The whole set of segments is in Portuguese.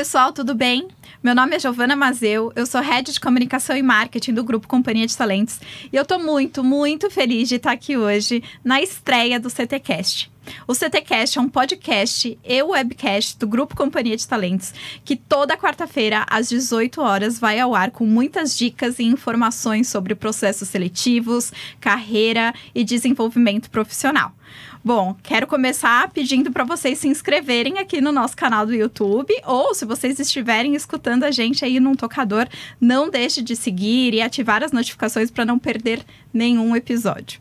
pessoal, tudo bem? Meu nome é Giovana Mazeu, eu sou Head de Comunicação e Marketing do Grupo Companhia de Talentos e eu tô muito, muito feliz de estar aqui hoje na estreia do CTcast. O CTcast é um podcast e webcast do Grupo Companhia de Talentos, que toda quarta-feira, às 18 horas, vai ao ar com muitas dicas e informações sobre processos seletivos, carreira e desenvolvimento profissional. Bom, quero começar pedindo para vocês se inscreverem aqui no nosso canal do YouTube ou se vocês estiverem escutando a gente aí num tocador, não deixe de seguir e ativar as notificações para não perder nenhum episódio.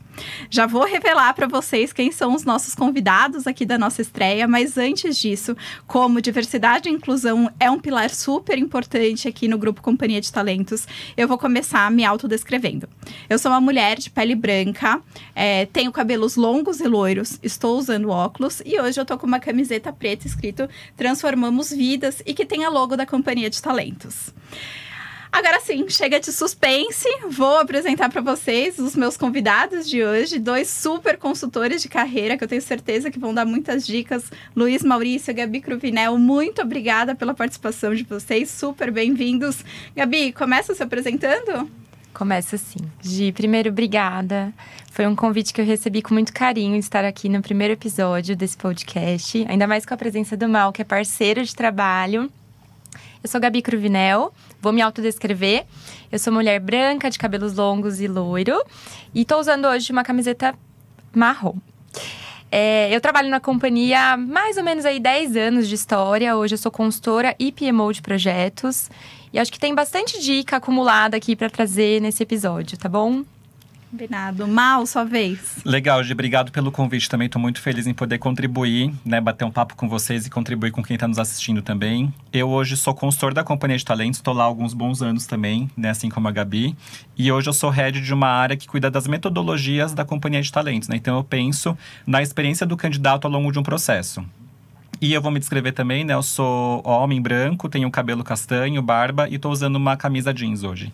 Já vou revelar para vocês quem são os nossos convidados aqui da nossa estreia, mas antes disso, como diversidade e inclusão é um pilar super importante aqui no grupo Companhia de Talentos, eu vou começar me autodescrevendo. Eu sou uma mulher de pele branca, é, tenho cabelos longos e loiros, estou usando óculos e hoje eu tô com uma camiseta preta escrito Transformamos Vidas e que tem a logo da Companhia de Talentos. Agora sim, chega de suspense. Vou apresentar para vocês os meus convidados de hoje, dois super consultores de carreira que eu tenho certeza que vão dar muitas dicas. Luiz Maurício Gabi Cruvinel, muito obrigada pela participação de vocês, super bem-vindos. Gabi, começa se apresentando? Começa sim. Gi, primeiro, obrigada. Foi um convite que eu recebi com muito carinho estar aqui no primeiro episódio desse podcast, ainda mais com a presença do Mal, que é parceiro de trabalho. Eu sou Gabi Cruvinel, vou me autodescrever. Eu sou mulher branca, de cabelos longos e loiro. E tô usando hoje uma camiseta marrom. É, eu trabalho na companhia há mais ou menos aí 10 anos de história. Hoje eu sou consultora e PMO de projetos. E acho que tem bastante dica acumulada aqui para trazer nesse episódio, tá bom? Combinado. Mal, sua vez. Legal, Gi. Obrigado pelo convite também. Estou muito feliz em poder contribuir, né? Bater um papo com vocês e contribuir com quem está nos assistindo também. Eu hoje sou consultor da Companhia de Talentos. Estou lá há alguns bons anos também, né? Assim como a Gabi. E hoje eu sou head de uma área que cuida das metodologias da Companhia de Talentos, né? Então eu penso na experiência do candidato ao longo de um processo. E eu vou me descrever também, né? Eu sou homem branco, tenho cabelo castanho, barba e estou usando uma camisa jeans hoje.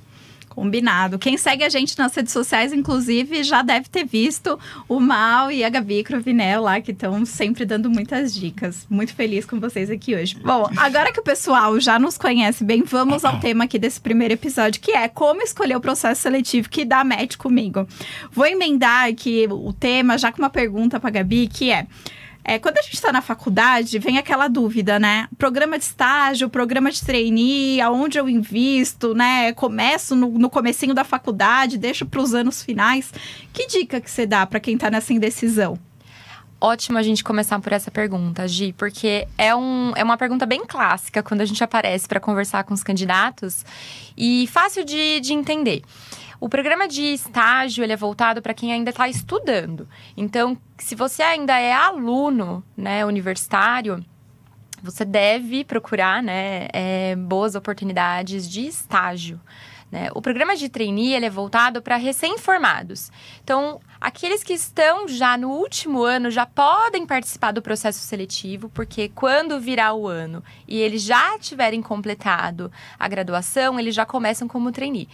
Combinado. Quem segue a gente nas redes sociais, inclusive, já deve ter visto o Mal e a Gabi Crovinel lá, que estão sempre dando muitas dicas. Muito feliz com vocês aqui hoje. Bom, agora que o pessoal já nos conhece bem, vamos ao tema aqui desse primeiro episódio, que é como escolher o processo seletivo que dá match comigo. Vou emendar aqui o tema já com uma pergunta para Gabi, que é é, quando a gente está na faculdade, vem aquela dúvida, né? Programa de estágio, programa de trainee, aonde eu invisto, né? Começo no, no comecinho da faculdade, deixo para os anos finais. Que dica que você dá para quem está nessa indecisão? Ótimo a gente começar por essa pergunta, Gi, porque é, um, é uma pergunta bem clássica quando a gente aparece para conversar com os candidatos e fácil de, de entender. O programa de estágio ele é voltado para quem ainda está estudando. Então, se você ainda é aluno, né, universitário, você deve procurar, né, é, boas oportunidades de estágio. Né? O programa de trainee ele é voltado para recém-formados. Então, aqueles que estão já no último ano já podem participar do processo seletivo, porque quando virar o ano e eles já tiverem completado a graduação, eles já começam como trainee.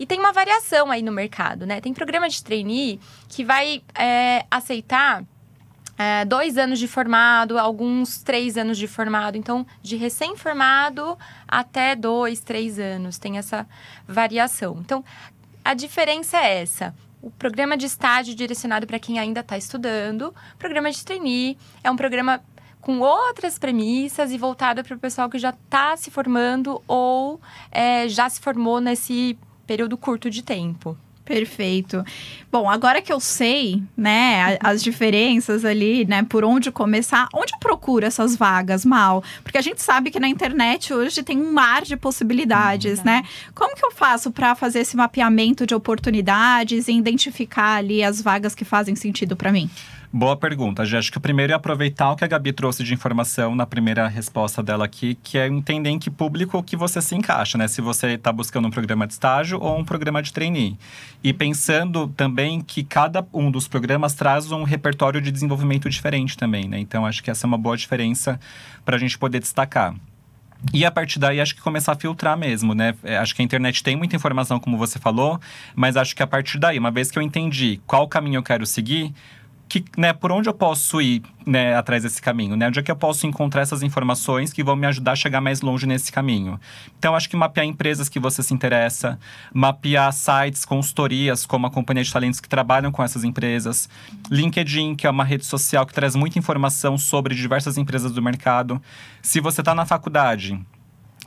E tem uma variação aí no mercado, né? Tem programa de trainee que vai é, aceitar é, dois anos de formado, alguns três anos de formado. Então, de recém-formado até dois, três anos. Tem essa variação. Então, a diferença é essa. O programa de estágio direcionado para quem ainda está estudando. Programa de trainee é um programa com outras premissas e voltado para o pessoal que já está se formando ou é, já se formou nesse período curto de tempo. Perfeito. Bom, agora que eu sei, né, as diferenças ali, né, por onde começar, onde procura essas vagas, Mal? Porque a gente sabe que na internet hoje tem um mar de possibilidades, uhum. né? Como que eu faço para fazer esse mapeamento de oportunidades e identificar ali as vagas que fazem sentido para mim? Boa pergunta, Gê. Acho que o primeiro é aproveitar o que a Gabi trouxe de informação na primeira resposta dela aqui, que é entender em que público que você se encaixa, né? Se você está buscando um programa de estágio ou um programa de trainee. E pensando também que cada um dos programas traz um repertório de desenvolvimento diferente também, né? Então, acho que essa é uma boa diferença para a gente poder destacar. E a partir daí, acho que começar a filtrar mesmo, né? É, acho que a internet tem muita informação, como você falou, mas acho que a partir daí, uma vez que eu entendi qual caminho eu quero seguir, que, né, por onde eu posso ir né, atrás desse caminho, né? Onde é que eu posso encontrar essas informações que vão me ajudar a chegar mais longe nesse caminho? Então, acho que mapear empresas que você se interessa, mapear sites, consultorias, como a Companhia de Talentos que trabalham com essas empresas, LinkedIn, que é uma rede social que traz muita informação sobre diversas empresas do mercado. Se você está na faculdade,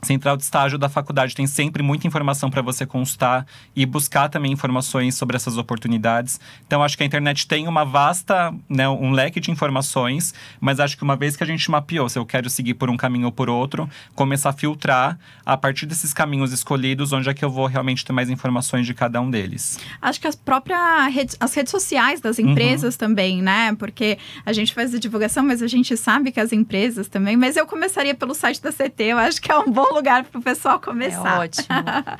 Central de estágio da faculdade tem sempre muita informação para você consultar e buscar também informações sobre essas oportunidades. Então, acho que a internet tem uma vasta, né, um leque de informações, mas acho que uma vez que a gente mapeou, se eu quero seguir por um caminho ou por outro, começar a filtrar a partir desses caminhos escolhidos, onde é que eu vou realmente ter mais informações de cada um deles. Acho que as próprias redes, as redes sociais das empresas uhum. também, né? Porque a gente faz a divulgação, mas a gente sabe que as empresas também. Mas eu começaria pelo site da CT, eu acho que é um bom lugar para o pessoal começar. É ótimo.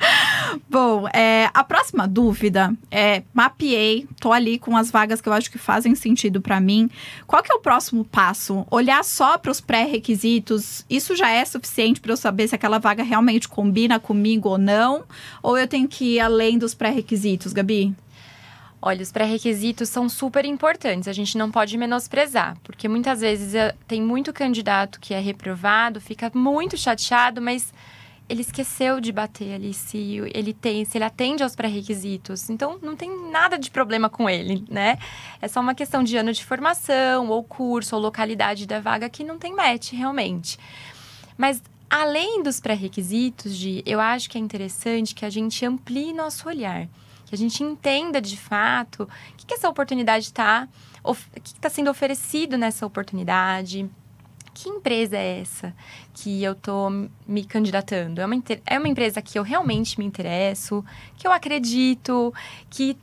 Bom, é, a próxima dúvida é: mapeei, tô ali com as vagas que eu acho que fazem sentido para mim. Qual que é o próximo passo? Olhar só para os pré-requisitos? Isso já é suficiente para eu saber se aquela vaga realmente combina comigo ou não? Ou eu tenho que ir além dos pré-requisitos, Gabi? Olha, os pré-requisitos são super importantes, a gente não pode menosprezar, porque muitas vezes eh, tem muito candidato que é reprovado, fica muito chateado, mas ele esqueceu de bater ali se ele tem, se ele atende aos pré-requisitos. Então não tem nada de problema com ele, né? É só uma questão de ano de formação, ou curso, ou localidade da vaga que não tem match realmente. Mas além dos pré-requisitos, de, eu acho que é interessante que a gente amplie nosso olhar a gente entenda de fato o que, que essa oportunidade está, o que está sendo oferecido nessa oportunidade. Que empresa é essa que eu estou me candidatando? É uma, é uma empresa que eu realmente me interesso, que eu acredito, que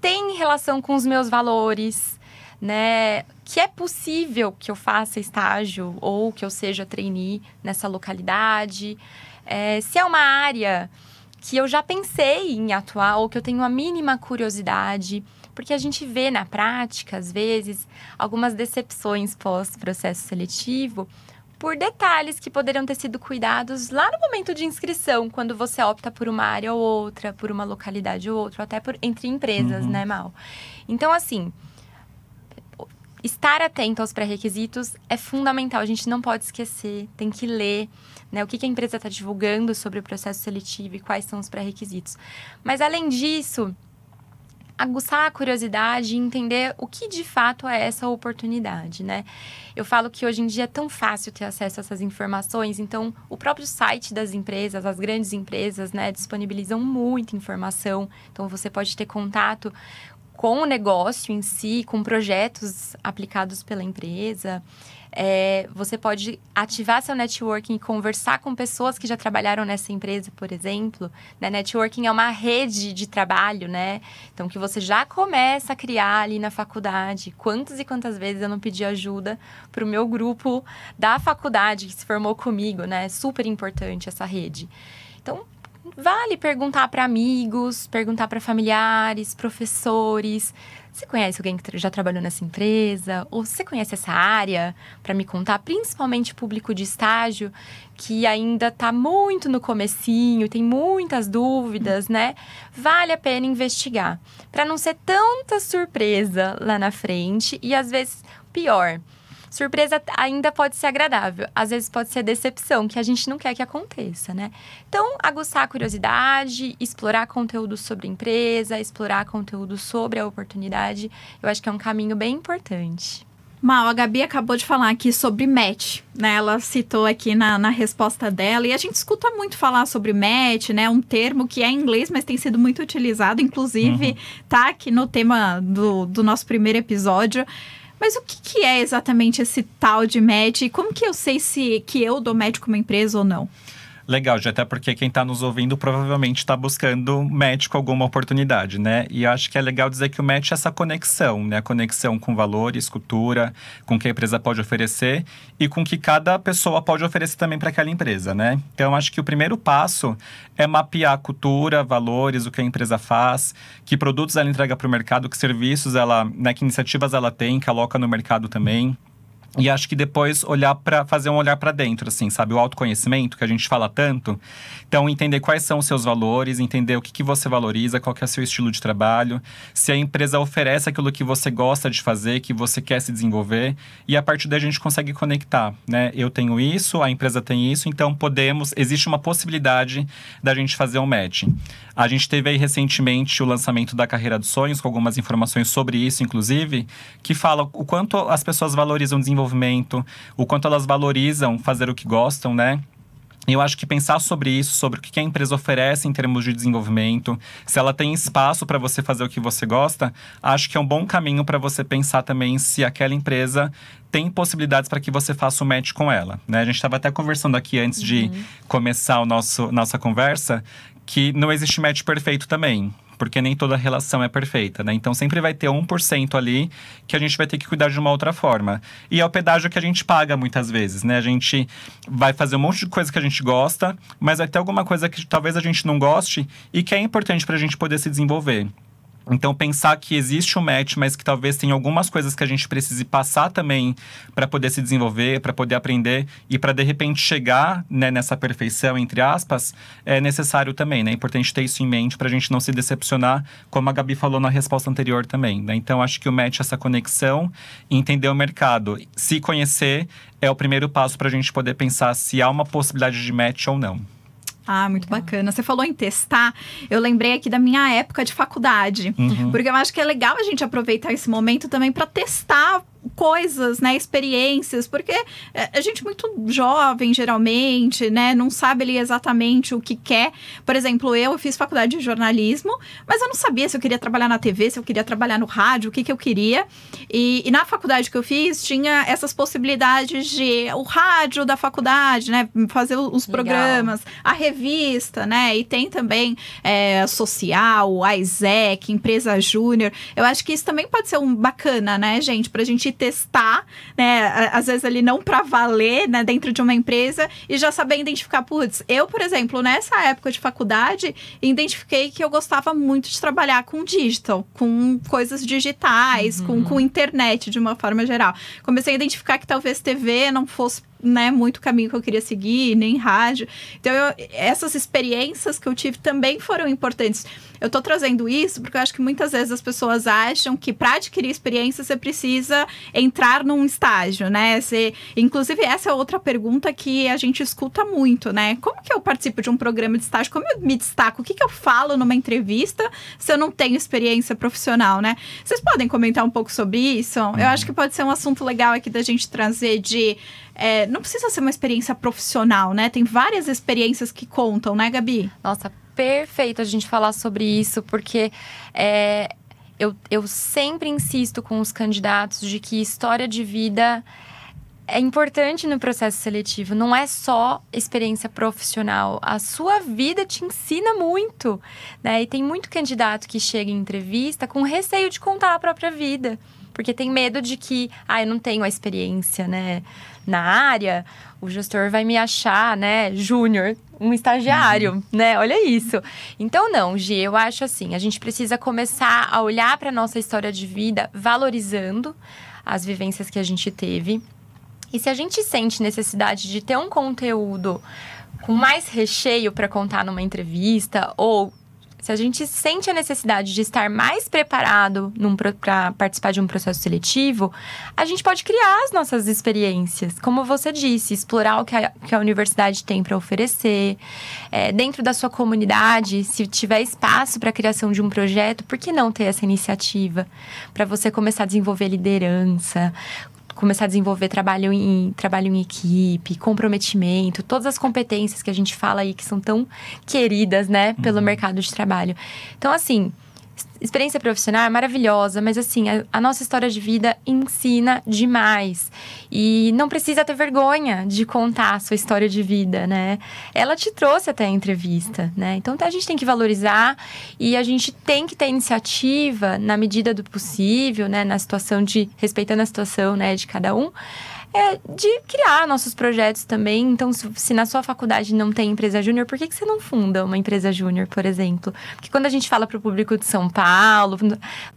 tem relação com os meus valores, né? Que é possível que eu faça estágio ou que eu seja trainee nessa localidade. É, se é uma área que eu já pensei em atuar ou que eu tenho a mínima curiosidade, porque a gente vê na prática, às vezes, algumas decepções pós-processo seletivo por detalhes que poderiam ter sido cuidados lá no momento de inscrição, quando você opta por uma área ou outra, por uma localidade ou outra, até por, entre empresas, uhum. né, Mal? Então, assim, estar atento aos pré-requisitos é fundamental, a gente não pode esquecer, tem que ler né? O que, que a empresa está divulgando sobre o processo seletivo e quais são os pré-requisitos. Mas, além disso, aguçar a curiosidade e entender o que de fato é essa oportunidade, né? Eu falo que hoje em dia é tão fácil ter acesso a essas informações, então o próprio site das empresas, as grandes empresas, né, disponibilizam muita informação. Então você pode ter contato com o negócio em si, com projetos aplicados pela empresa. É, você pode ativar seu networking e conversar com pessoas que já trabalharam nessa empresa, por exemplo. Né? Networking é uma rede de trabalho, né? Então, que você já começa a criar ali na faculdade. Quantas e quantas vezes eu não pedi ajuda para o meu grupo da faculdade que se formou comigo, né? Super importante essa rede. Então, vale perguntar para amigos, perguntar para familiares, professores. Você conhece alguém que já trabalhou nessa empresa? Ou você conhece essa área para me contar? Principalmente público de estágio, que ainda está muito no comecinho, tem muitas dúvidas, né? Vale a pena investigar, para não ser tanta surpresa lá na frente e às vezes pior surpresa ainda pode ser agradável, às vezes pode ser decepção, que a gente não quer que aconteça, né? Então, aguçar a curiosidade, explorar conteúdo sobre a empresa, explorar conteúdo sobre a oportunidade, eu acho que é um caminho bem importante. Mal, a Gabi acabou de falar aqui sobre match, né? Ela citou aqui na, na resposta dela, e a gente escuta muito falar sobre match, né? Um termo que é em inglês, mas tem sido muito utilizado, inclusive uhum. tá aqui no tema do, do nosso primeiro episódio. Mas o que, que é exatamente esse tal de match? E como que eu sei se que eu dou match com uma empresa ou não? Legal, já até porque quem está nos ouvindo provavelmente está buscando com alguma oportunidade, né? E acho que é legal dizer que o match é essa conexão, né? A conexão com valores, cultura, com o que a empresa pode oferecer e com o que cada pessoa pode oferecer também para aquela empresa, né? Então, acho que o primeiro passo é mapear a cultura, valores, o que a empresa faz, que produtos ela entrega para o mercado, que serviços ela, né, que iniciativas ela tem, que aloca no mercado também E acho que depois olhar para fazer um olhar para dentro, assim, sabe? O autoconhecimento que a gente fala tanto. Então, entender quais são os seus valores, entender o que, que você valoriza, qual que é o seu estilo de trabalho, se a empresa oferece aquilo que você gosta de fazer, que você quer se desenvolver. E a partir daí a gente consegue conectar, né? Eu tenho isso, a empresa tem isso, então podemos. Existe uma possibilidade da gente fazer um match. A gente teve aí recentemente o lançamento da Carreira dos Sonhos, com algumas informações sobre isso, inclusive, que fala o quanto as pessoas valorizam desenvolvimento desenvolvimento, o quanto elas valorizam fazer o que gostam, né? Eu acho que pensar sobre isso, sobre o que a empresa oferece em termos de desenvolvimento, se ela tem espaço para você fazer o que você gosta, acho que é um bom caminho para você pensar também se aquela empresa tem possibilidades para que você faça o match com ela. Né? A gente estava até conversando aqui antes uhum. de começar o nosso nossa conversa que não existe match perfeito também porque nem toda relação é perfeita, né? Então sempre vai ter 1% ali que a gente vai ter que cuidar de uma outra forma. E é o pedágio que a gente paga muitas vezes, né? A gente vai fazer um monte de coisa que a gente gosta, mas vai ter alguma coisa que talvez a gente não goste e que é importante para a gente poder se desenvolver. Então, pensar que existe um match, mas que talvez tenha algumas coisas que a gente precise passar também para poder se desenvolver, para poder aprender e para de repente chegar né, nessa perfeição, entre aspas, é necessário também. Né? É importante ter isso em mente para a gente não se decepcionar, como a Gabi falou na resposta anterior também. Né? Então, acho que o match, essa conexão, entender o mercado, se conhecer, é o primeiro passo para a gente poder pensar se há uma possibilidade de match ou não. Ah, muito legal. bacana. Você falou em testar. Eu lembrei aqui da minha época de faculdade. Uhum. Porque eu acho que é legal a gente aproveitar esse momento também para testar coisas, né, experiências, porque é, a gente muito jovem, geralmente, né, não sabe ali exatamente o que quer. Por exemplo, eu fiz faculdade de jornalismo, mas eu não sabia se eu queria trabalhar na TV, se eu queria trabalhar no rádio, o que, que eu queria. E, e na faculdade que eu fiz, tinha essas possibilidades de o rádio da faculdade, né, fazer os Legal. programas, a revista, né, e tem também é, social, a ISEC, empresa júnior. Eu acho que isso também pode ser um bacana, né, gente, pra gente testar, né? Às vezes ali não para valer, né? Dentro de uma empresa e já saber identificar, putz, eu, por exemplo, nessa época de faculdade, identifiquei que eu gostava muito de trabalhar com digital, com coisas digitais, uhum. com, com internet de uma forma geral. Comecei a identificar que talvez TV não fosse né, muito caminho que eu queria seguir, nem rádio. Então, eu, essas experiências que eu tive também foram importantes. Eu tô trazendo isso porque eu acho que muitas vezes as pessoas acham que para adquirir experiência você precisa entrar num estágio, né? Você, inclusive, essa é outra pergunta que a gente escuta muito, né? Como que eu participo de um programa de estágio? Como eu me destaco? O que, que eu falo numa entrevista se eu não tenho experiência profissional, né? Vocês podem comentar um pouco sobre isso? Eu uhum. acho que pode ser um assunto legal aqui da gente trazer de é, não precisa ser uma experiência profissional, né? Tem várias experiências que contam, né, Gabi? Nossa, perfeito a gente falar sobre isso, porque é, eu, eu sempre insisto com os candidatos de que história de vida é importante no processo seletivo. Não é só experiência profissional. A sua vida te ensina muito. Né? E tem muito candidato que chega em entrevista com receio de contar a própria vida. Porque tem medo de que, ah, eu não tenho a experiência, né? na área, o gestor vai me achar, né, júnior, um estagiário, uhum. né? Olha isso. Então não, Gi, eu acho assim, a gente precisa começar a olhar para nossa história de vida valorizando as vivências que a gente teve. E se a gente sente necessidade de ter um conteúdo com mais recheio para contar numa entrevista ou se a gente sente a necessidade de estar mais preparado para participar de um processo seletivo, a gente pode criar as nossas experiências. Como você disse, explorar o que a, que a universidade tem para oferecer. É, dentro da sua comunidade, se tiver espaço para a criação de um projeto, por que não ter essa iniciativa? Para você começar a desenvolver liderança, começar a desenvolver trabalho em, trabalho em equipe, comprometimento, todas as competências que a gente fala aí que são tão queridas, né, pelo uhum. mercado de trabalho. Então, assim, experiência profissional é maravilhosa, mas assim, a, a, nossa história de vida ensina demais. E não precisa ter vergonha de contar a sua história de vida, né? Ela te trouxe até a entrevista, né? Então a gente tem que valorizar e a gente tem que ter iniciativa na medida do possível, né? Na situação de. respeitando a situação né, de cada um é, de criar nossos projetos também. Então, se, se na sua faculdade não tem empresa júnior, por que, que você não funda uma empresa júnior, por exemplo? Porque quando a gente fala para o público de São Paulo,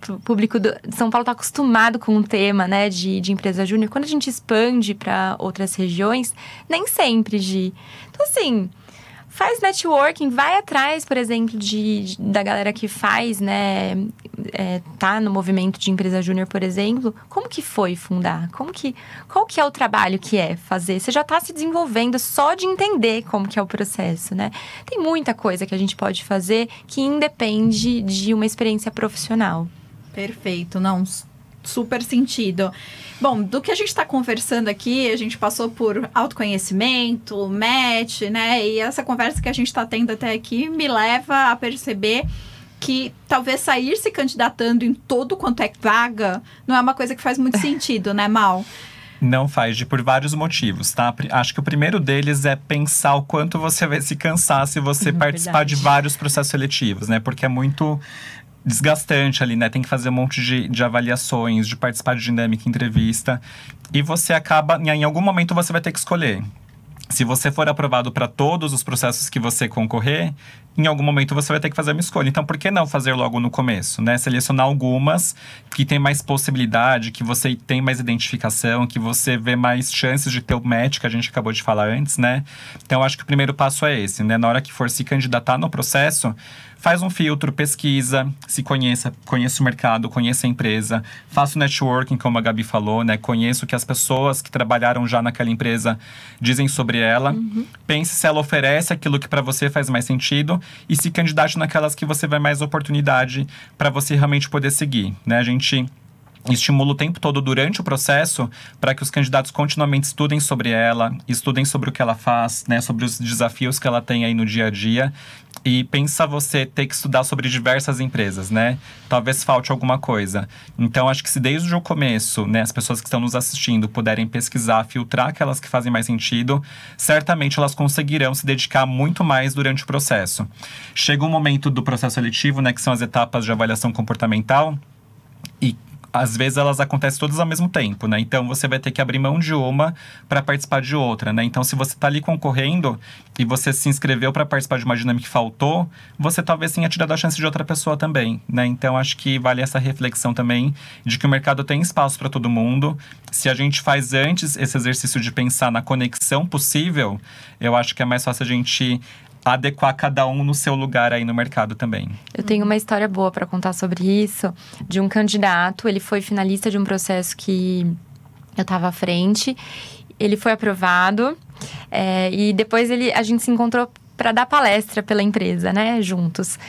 o público de São Paulo está acostumado com o tema né, de, de empresa júnior. Quando a gente expande para outras regiões, nem sempre, de Então, assim, faz networking, vai atrás, por exemplo, de, de da galera que faz, né, é, tá no movimento de empresa júnior, por exemplo. Como que foi fundar? Como que, qual que é o trabalho que é fazer? Você já está se desenvolvendo só de entender como que é o processo, né? Tem muita coisa que a gente pode fazer que independe de uma experiência profissional. Perfeito, não super sentido. Bom, do que a gente está conversando aqui, a gente passou por autoconhecimento, match, né? E essa conversa que a gente está tendo até aqui me leva a perceber que talvez sair se candidatando em todo quanto é vaga não é uma coisa que faz muito sentido, né, Mal? Não faz, de por vários motivos, tá? Acho que o primeiro deles é pensar o quanto você vai se cansar se você participar de vários processos seletivos, né? Porque é muito desgastante ali, né? Tem que fazer um monte de, de avaliações, de participar de dinâmica, entrevista. E você acaba, em algum momento, você vai ter que escolher. Se você for aprovado para todos os processos que você concorrer, em algum momento você vai ter que fazer uma escolha. Então, por que não fazer logo no começo, né? Selecionar algumas que tem mais possibilidade, que você tem mais identificação, que você vê mais chances de ter o match que a gente acabou de falar antes, né? Então, acho que o primeiro passo é esse, né? Na hora que for se candidatar no processo, faz um filtro, pesquisa, se conheça, conheça o mercado, conheça a empresa, faça o networking, como a Gabi falou, né? Conheça o que as pessoas que trabalharam já naquela empresa dizem sobre ela. Uhum. Pense se ela oferece aquilo que para você faz mais sentido e se candidate naquelas que você vai mais oportunidade para você realmente poder seguir, né? A gente estimula o tempo todo durante o processo para que os candidatos continuamente estudem sobre ela, estudem sobre o que ela faz, né, sobre os desafios que ela tem aí no dia a dia. E pensa você ter que estudar sobre diversas empresas, né? Talvez falte alguma coisa. Então, acho que se desde o começo, né, as pessoas que estão nos assistindo puderem pesquisar, filtrar aquelas que fazem mais sentido, certamente elas conseguirão se dedicar muito mais durante o processo. Chega um momento do processo seletivo, né, que são as etapas de avaliação comportamental, e às vezes elas acontecem todas ao mesmo tempo, né? Então você vai ter que abrir mão de uma para participar de outra, né? Então se você está ali concorrendo e você se inscreveu para participar de uma dinâmica que faltou, você talvez tenha tirado a chance de outra pessoa também, né? Então acho que vale essa reflexão também de que o mercado tem espaço para todo mundo. Se a gente faz antes esse exercício de pensar na conexão possível, eu acho que é mais fácil a gente adequar cada um no seu lugar aí no mercado também. Eu tenho uma história boa para contar sobre isso, de um candidato, ele foi finalista de um processo que eu estava à frente, ele foi aprovado é, e depois ele, a gente se encontrou para dar palestra pela empresa, né, juntos.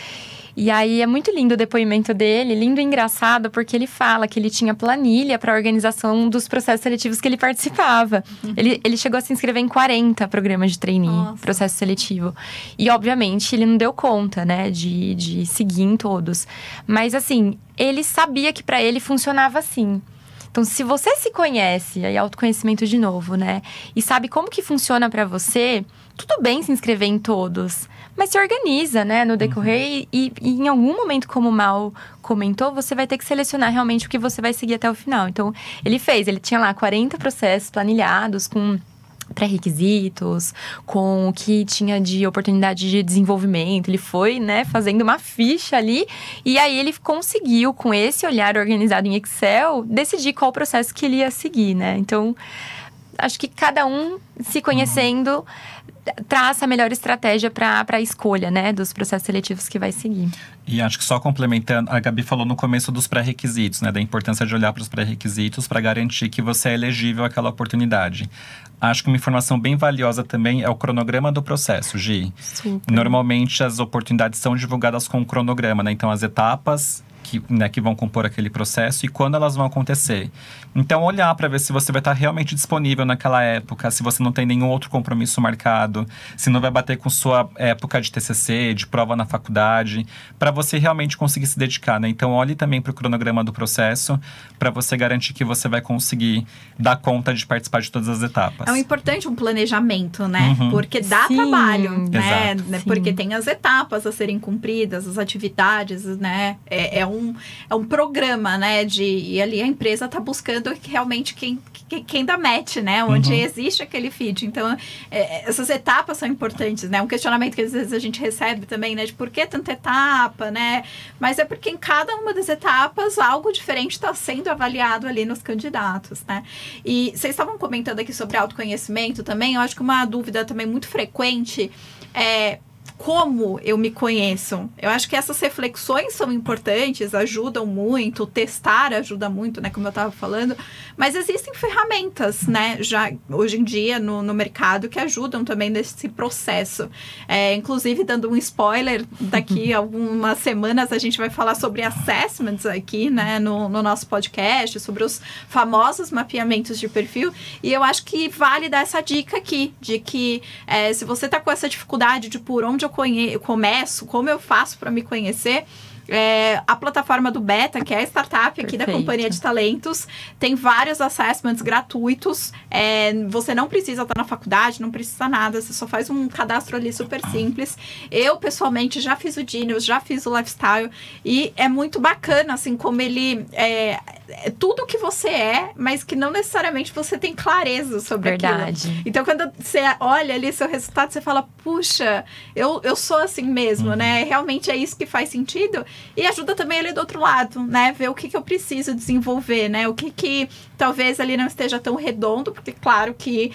E aí é muito lindo o depoimento dele, lindo e engraçado, porque ele fala que ele tinha planilha para a organização dos processos seletivos que ele participava. Uhum. Ele, ele chegou a se inscrever em 40 programas de trainee, Nossa. processo seletivo. E, obviamente, ele não deu conta, né, de, de seguir em todos. Mas, assim, ele sabia que para ele funcionava assim. Então, se você se conhece, aí autoconhecimento de novo, né? E sabe como que funciona para você, tudo bem se inscrever em todos mas se organiza, né, no decorrer uhum. e, e, em algum momento, como o Mal comentou, você vai ter que selecionar realmente o que você vai seguir até o final. Então, ele fez, ele tinha lá 40 processos planilhados com pré-requisitos, com o que tinha de oportunidade de desenvolvimento. Ele foi, né, fazendo uma ficha ali e aí ele conseguiu, com esse olhar organizado em Excel, decidir qual processo que ele ia seguir, né? Então, acho que cada um se conhecendo traça a melhor estratégia para a escolha, né, dos processos seletivos que vai seguir. E acho que só complementando, a Gabi falou no começo dos pré-requisitos, né, da importância de olhar para os pré-requisitos para garantir que você é elegível àquela oportunidade. Acho que uma informação bem valiosa também é o cronograma do processo, Gi. Super. Normalmente as oportunidades são divulgadas com o cronograma, né? Então as etapas que, né, que vão compor aquele processo e quando elas vão acontecer. Então, olhar para ver se você vai estar realmente disponível naquela época, se você não tem nenhum outro compromisso marcado, se não vai bater com sua época de TCC, de prova na faculdade, para você realmente conseguir se dedicar. Né? Então, olhe também para o cronograma do processo, para você garantir que você vai conseguir dar conta de participar de todas as etapas. É um importante um planejamento, né? Uhum. Porque dá Sim. trabalho, né? Exato. Porque tem as etapas a serem cumpridas, as atividades, né? É, é um, é um programa, né? De, e ali a empresa está buscando realmente quem, quem, quem dá match, né? Onde uhum. existe aquele feed. Então, é, essas etapas são importantes, né? Um questionamento que às vezes a gente recebe também, né? De por que tanta etapa, né? Mas é porque em cada uma das etapas algo diferente está sendo avaliado ali nos candidatos, né? E vocês estavam comentando aqui sobre autoconhecimento também. Eu acho que uma dúvida também muito frequente é como eu me conheço. Eu acho que essas reflexões são importantes, ajudam muito, testar ajuda muito, né, como eu estava falando, mas existem ferramentas, né, já hoje em dia no, no mercado que ajudam também nesse processo. É, inclusive, dando um spoiler, daqui algumas semanas a gente vai falar sobre assessments aqui, né, no, no nosso podcast, sobre os famosos mapeamentos de perfil, e eu acho que vale dar essa dica aqui, de que é, se você está com essa dificuldade de por onde eu conhe começo, como eu faço para me conhecer, é, a plataforma do Beta, que é a startup aqui Perfeito. da Companhia de Talentos, tem vários assessments gratuitos. É, você não precisa estar na faculdade, não precisa nada, você só faz um cadastro ali super simples. Eu, pessoalmente, já fiz o Genius, já fiz o Lifestyle, e é muito bacana, assim, como ele. É, é tudo que você é, mas que não necessariamente você tem clareza sobre Verdade. aquilo. Então, quando você olha ali seu resultado, você fala, puxa, eu, eu sou assim mesmo, uhum. né? Realmente é isso que faz sentido. E ajuda também ali do outro lado, né? Ver o que, que eu preciso desenvolver, né? O que, que talvez ali não esteja tão redondo, porque claro que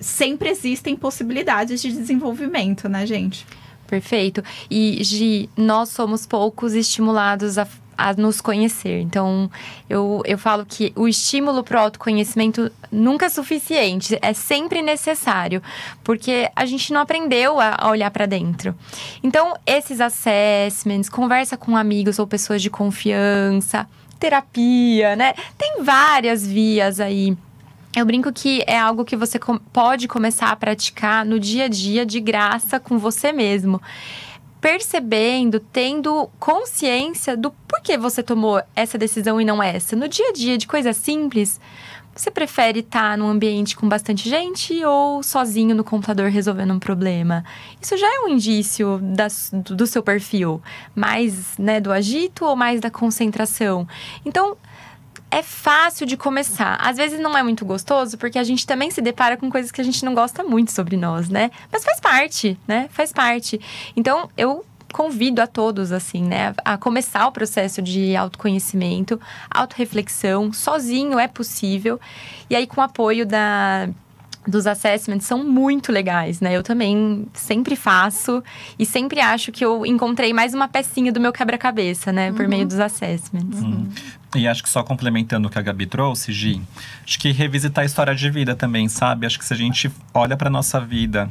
sempre existem possibilidades de desenvolvimento, né, gente? Perfeito. E, Gi, nós somos poucos estimulados a a nos conhecer. Então, eu, eu falo que o estímulo para o autoconhecimento nunca é suficiente, é sempre necessário, porque a gente não aprendeu a, a olhar para dentro. Então, esses assessments, conversa com amigos ou pessoas de confiança, terapia, né? Tem várias vias aí. Eu brinco que é algo que você pode começar a praticar no dia a dia de graça com você mesmo percebendo, tendo consciência do porquê você tomou essa decisão e não essa. No dia a dia, de coisas simples, você prefere estar num ambiente com bastante gente ou sozinho no computador resolvendo um problema? Isso já é um indício da, do seu perfil, mais né, do agito ou mais da concentração. Então, é fácil de começar. Às vezes não é muito gostoso, porque a gente também se depara com coisas que a gente não gosta muito sobre nós, né? Mas faz parte, né? Faz parte. Então, eu convido a todos, assim, né, a começar o processo de autoconhecimento, autorreflexão, sozinho é possível. E aí, com apoio da dos assessments são muito legais, né? Eu também sempre faço e sempre acho que eu encontrei mais uma pecinha do meu quebra-cabeça, né? Por meio uhum. dos assessments. Uhum. E acho que só complementando o que a Gabi trouxe, Gi, acho que revisitar a história de vida também, sabe? Acho que se a gente olha para nossa vida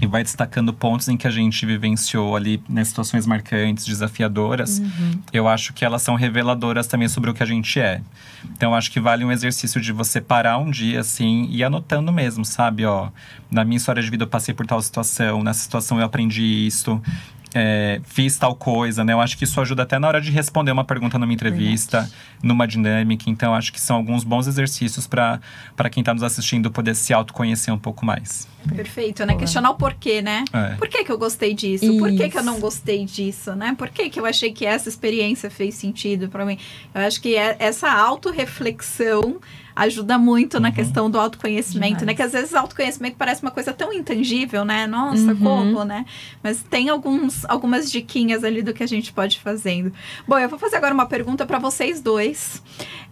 e vai destacando pontos em que a gente vivenciou ali, né, situações marcantes, desafiadoras, uhum. eu acho que elas são reveladoras também sobre o que a gente é. Então, acho que vale um exercício de você parar um dia, assim, e anotando mesmo, sabe? Ó, na minha história de vida eu passei por tal situação, nessa situação eu aprendi isso, é, fiz tal coisa, né? Eu acho que isso ajuda até na hora de responder uma pergunta numa entrevista, Verdade. numa dinâmica. Então, acho que são alguns bons exercícios para quem está nos assistindo poder se autoconhecer um pouco mais. Perfeito, né? Questionar o porquê, né? É. Por que, que eu gostei disso? Isso. Por que, que eu não gostei disso, né? Por que, que eu achei que essa experiência fez sentido para mim? Eu acho que é essa autorreflexão ajuda muito uhum. na questão do autoconhecimento, Demais. né? Que às vezes autoconhecimento parece uma coisa tão intangível, né? Nossa, uhum. como, né? Mas tem alguns, algumas diquinhas ali do que a gente pode ir fazendo. Bom, eu vou fazer agora uma pergunta para vocês dois,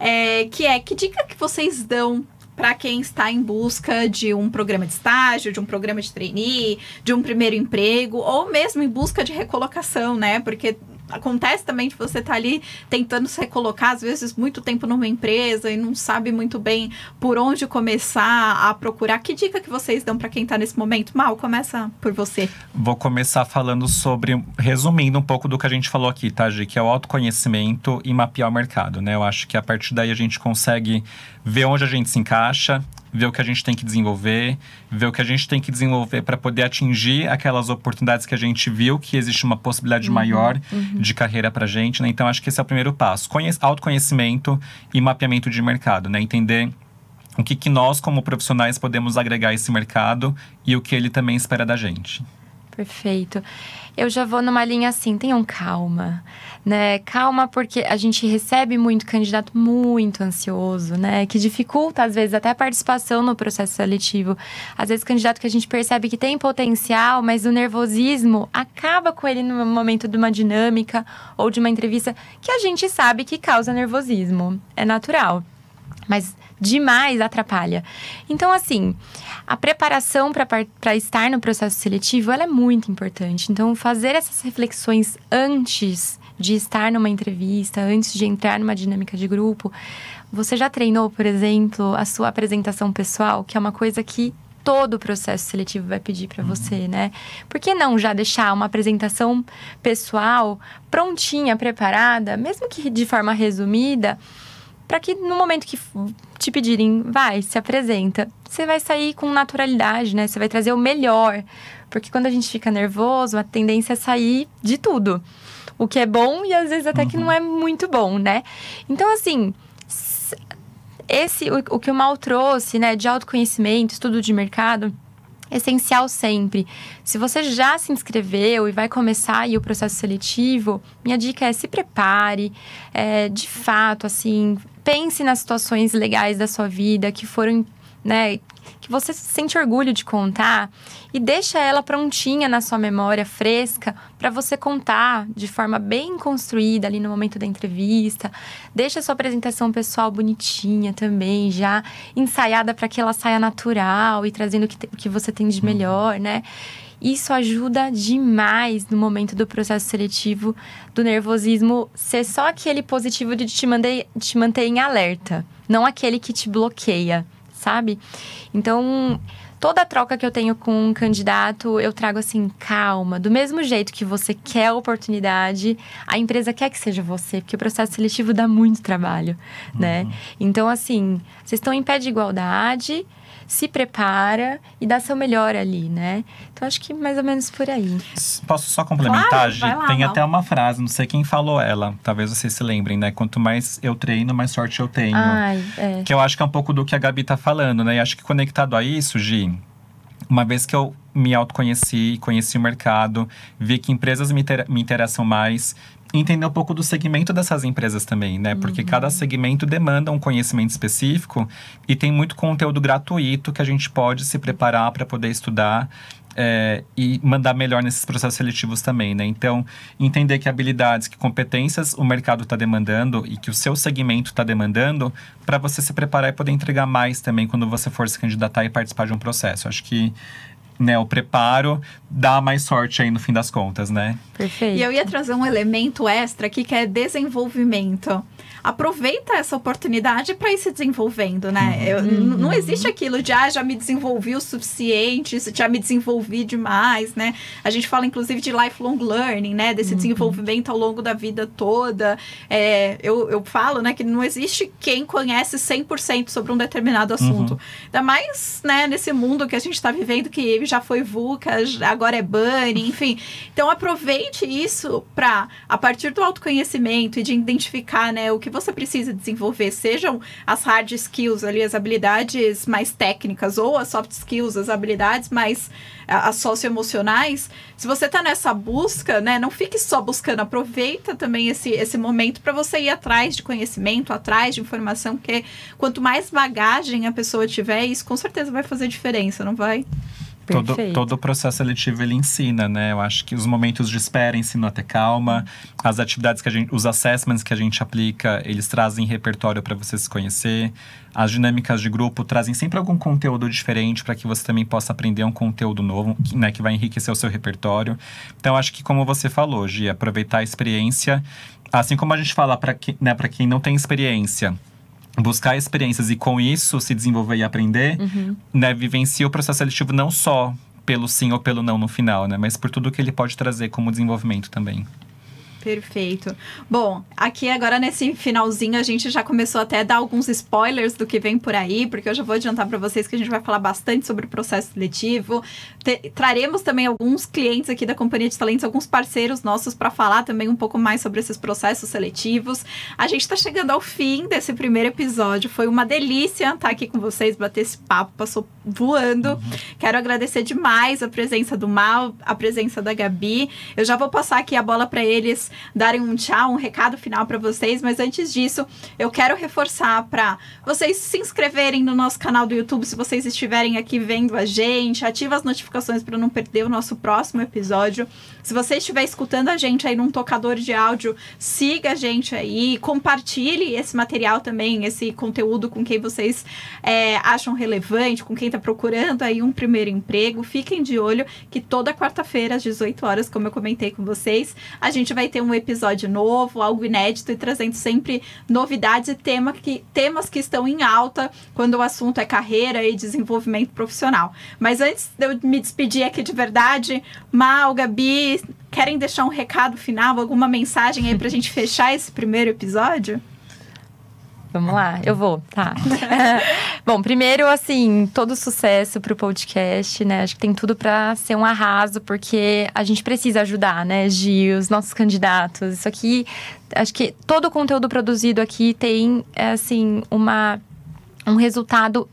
é, que é que dica que vocês dão para quem está em busca de um programa de estágio, de um programa de trainee, de um primeiro emprego, ou mesmo em busca de recolocação, né? Porque acontece também de você estar tá ali tentando se recolocar, às vezes, muito tempo numa empresa e não sabe muito bem por onde começar a procurar. Que dica que vocês dão para quem está nesse momento? Mal, começa por você. Vou começar falando sobre, resumindo um pouco do que a gente falou aqui, tá, Gi? Que é o autoconhecimento e mapear o mercado, né? Eu acho que a partir daí a gente consegue ver onde a gente se encaixa, ver o que a gente tem que desenvolver, ver o que a gente tem que desenvolver para poder atingir aquelas oportunidades que a gente viu que existe uma possibilidade uhum, maior uhum. de carreira para a gente, né? Então acho que esse é o primeiro passo, Conhe autoconhecimento e mapeamento de mercado, né? Entender o que, que nós como profissionais podemos agregar a esse mercado e o que ele também espera da gente. Perfeito. Eu já vou numa linha assim, tenham calma, né? Calma porque a gente recebe muito candidato muito ansioso, né? Que dificulta às vezes até a participação no processo seletivo. Às vezes candidato que a gente percebe que tem potencial, mas o nervosismo acaba com ele no momento de uma dinâmica ou de uma entrevista que a gente sabe que causa nervosismo. É natural. Mas demais atrapalha. Então, assim, a preparação para estar no processo seletivo é muito importante. Então, fazer essas reflexões antes de estar numa entrevista, antes de entrar numa dinâmica de grupo. Você já treinou, por exemplo, a sua apresentação pessoal, que é uma coisa que todo o processo seletivo vai pedir para uhum. você, né? Por que não já deixar uma apresentação pessoal prontinha, preparada, mesmo que de forma resumida? Para que no momento que te pedirem, vai, se apresenta, você vai sair com naturalidade, né? Você vai trazer o melhor. Porque quando a gente fica nervoso, a tendência é sair de tudo. O que é bom e às vezes até uhum. que não é muito bom, né? Então, assim, esse o, o que o Mal trouxe, né, de autoconhecimento, estudo de mercado, essencial sempre. Se você já se inscreveu e vai começar aí o processo seletivo, minha dica é se prepare, é, de fato, assim, pense nas situações legais da sua vida que foram, né, que você sente orgulho de contar e deixa ela prontinha na sua memória, fresca, para você contar de forma bem construída ali no momento da entrevista. Deixa a sua apresentação pessoal bonitinha também, já ensaiada para que ela saia natural e trazendo o que, que você tem de uhum. melhor, né? Isso ajuda demais no momento do processo seletivo do nervosismo ser só aquele positivo de te manter, te manter em alerta, não aquele que te bloqueia, sabe? Então, toda a troca que eu tenho com um candidato, eu trago assim, calma. Do mesmo jeito que você quer a oportunidade, a empresa quer que seja você, porque o processo seletivo dá muito trabalho, né? uhum. né? Então, assim, vocês estão em pé de igualdade se prepara e dá seu melhor ali, né? Então acho que mais ou menos por aí. Posso só complementar, claro, Gi? Lá, Tem até uma frase, não sei quem falou ela, talvez vocês se lembrem, né? Quanto mais eu treino, mais sorte eu tenho. Ai, é. Que eu acho que é um pouco do que a Gabi tá falando, né? E acho que conectado a isso, Gi, uma vez que eu me autoconheci, conheci o mercado, vi que empresas me, inter me interessam mais, entender um pouco do segmento dessas empresas também, né? Porque uhum. cada segmento demanda um conhecimento específico e tem muito conteúdo gratuito que a gente pode se preparar para poder estudar é, e mandar melhor nesses processos seletivos também, né? Então, entender que habilidades, que competências o mercado está demandando e que o seu segmento está demandando para você se preparar e poder entregar mais também quando você for se candidatar e participar de um processo. Acho que né, o preparo dá mais sorte aí no fim das contas, né? Perfeito. E eu ia trazer um elemento extra aqui que é desenvolvimento aproveita essa oportunidade para ir se desenvolvendo, né? Uhum. Eu, não existe aquilo de, ah, já me desenvolvi o suficiente, já me desenvolvi demais, né? A gente fala, inclusive, de lifelong learning, né? Desse uhum. desenvolvimento ao longo da vida toda. É, eu, eu falo, né, que não existe quem conhece 100% sobre um determinado assunto. Uhum. Ainda mais, né, nesse mundo que a gente está vivendo, que já foi VUCA, agora é Bunny, enfim. Então, aproveite isso para, a partir do autoconhecimento e de identificar, né, o que você precisa desenvolver, sejam as hard skills ali, as habilidades mais técnicas, ou as soft skills, as habilidades mais as socioemocionais, se você está nessa busca, né, não fique só buscando, aproveita também esse, esse momento para você ir atrás de conhecimento, atrás de informação, porque quanto mais bagagem a pessoa tiver, isso com certeza vai fazer diferença, não vai? Todo, todo o processo seletivo ele ensina, né? Eu acho que os momentos de espera ensinam a ter calma, as atividades que a gente, os assessments que a gente aplica, eles trazem repertório para você se conhecer. As dinâmicas de grupo trazem sempre algum conteúdo diferente para que você também possa aprender um conteúdo novo, né, que vai enriquecer o seu repertório. Então, acho que como você falou, Gi, aproveitar a experiência, assim como a gente fala para que, né, quem não tem experiência, buscar experiências e com isso se desenvolver e aprender, uhum. né, vivencia o processo seletivo não só pelo sim ou pelo não no final, né, mas por tudo que ele pode trazer como desenvolvimento também. Perfeito. Bom, aqui agora nesse finalzinho a gente já começou até a dar alguns spoilers do que vem por aí, porque eu já vou adiantar para vocês que a gente vai falar bastante sobre o processo seletivo. Traremos também alguns clientes aqui da Companhia de Talentos, alguns parceiros nossos para falar também um pouco mais sobre esses processos seletivos. A gente está chegando ao fim desse primeiro episódio. Foi uma delícia estar aqui com vocês, bater esse papo, passou voando. Quero agradecer demais a presença do Mal, a presença da Gabi. Eu já vou passar aqui a bola para eles darem um tchau, um recado final para vocês, mas antes disso, eu quero reforçar para vocês se inscreverem no nosso canal do YouTube se vocês estiverem aqui vendo a gente, ativa as notificações para não perder o nosso próximo episódio. Se você estiver escutando a gente aí num tocador de áudio, siga a gente aí, compartilhe esse material também, esse conteúdo com quem vocês é, acham relevante, com quem está procurando aí um primeiro emprego. Fiquem de olho que toda quarta-feira às 18 horas, como eu comentei com vocês, a gente vai ter um episódio novo, algo inédito e trazendo sempre novidades e tema que, temas que estão em alta quando o assunto é carreira e desenvolvimento profissional. Mas antes de eu me despedir aqui de verdade, Mal, Gabi, querem deixar um recado final, alguma mensagem aí pra gente fechar esse primeiro episódio? Vamos lá, eu vou, tá. Bom, primeiro, assim, todo sucesso pro podcast, né? Acho que tem tudo para ser um arraso, porque a gente precisa ajudar, né, Gi, os nossos candidatos. Isso aqui, acho que todo o conteúdo produzido aqui tem, assim, uma, um resultado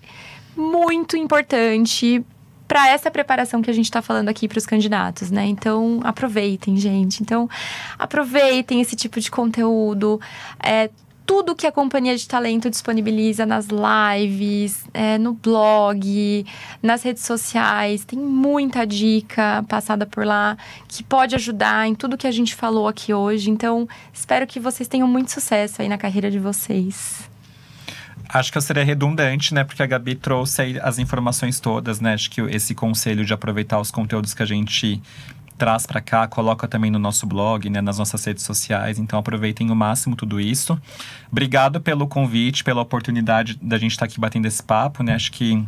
muito importante para essa preparação que a gente está falando aqui para os candidatos, né? Então, aproveitem, gente. Então, aproveitem esse tipo de conteúdo. É, tudo que a companhia de talento disponibiliza nas lives, é, no blog, nas redes sociais. Tem muita dica passada por lá que pode ajudar em tudo que a gente falou aqui hoje. Então, espero que vocês tenham muito sucesso aí na carreira de vocês. Acho que eu seria redundante, né? Porque a Gabi trouxe as informações todas, né? Acho que esse conselho de aproveitar os conteúdos que a gente traz para cá, coloca também no nosso blog, né, nas nossas redes sociais. Então aproveitem o máximo tudo isso. Obrigado pelo convite, pela oportunidade da gente estar tá aqui batendo esse papo, né? Acho que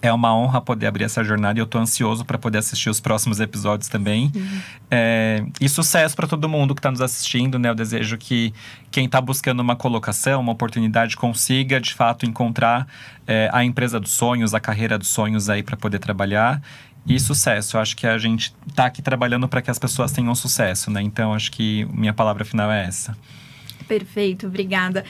é uma honra poder abrir essa jornada e eu estou ansioso para poder assistir os próximos episódios também. Uhum. É, e sucesso para todo mundo que está nos assistindo, né? Eu desejo que quem está buscando uma colocação, uma oportunidade, consiga de fato encontrar é, a empresa dos sonhos, a carreira dos sonhos aí para poder trabalhar e sucesso. Eu acho que a gente está aqui trabalhando para que as pessoas tenham sucesso, né? Então acho que minha palavra final é essa. Perfeito, obrigada.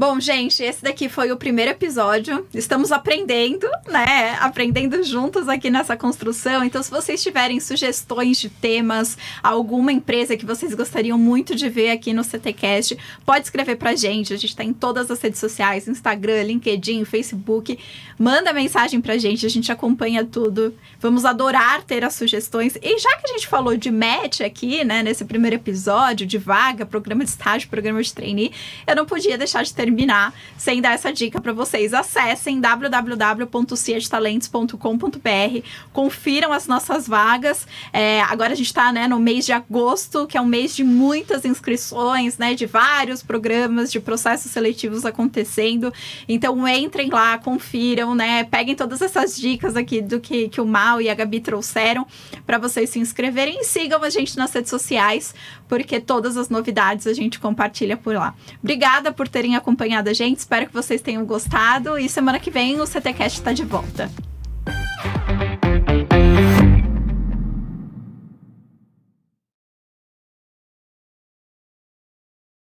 Bom, gente, esse daqui foi o primeiro episódio. Estamos aprendendo, né? Aprendendo juntos aqui nessa construção. Então, se vocês tiverem sugestões de temas, alguma empresa que vocês gostariam muito de ver aqui no CTcast, pode escrever pra gente. A gente tá em todas as redes sociais, Instagram, LinkedIn, Facebook. Manda mensagem pra gente, a gente acompanha tudo. Vamos adorar ter as sugestões. E já que a gente falou de match aqui, né, nesse primeiro episódio, de vaga, programa de estágio, programa de trainee, eu não podia deixar de ter terminar sem dar essa dica para vocês. Acessem www.ciatalentos.com.br, confiram as nossas vagas. É, agora a gente está né, no mês de agosto, que é um mês de muitas inscrições, né, de vários programas, de processos seletivos acontecendo. Então entrem lá, confiram, né, peguem todas essas dicas aqui do que, que o Mal e a Gabi trouxeram para vocês se inscreverem e sigam a gente nas redes sociais, porque todas as novidades a gente compartilha por lá. Obrigada por terem acompanhado acompanhado a gente. Espero que vocês tenham gostado. E semana que vem o CTCast está de volta.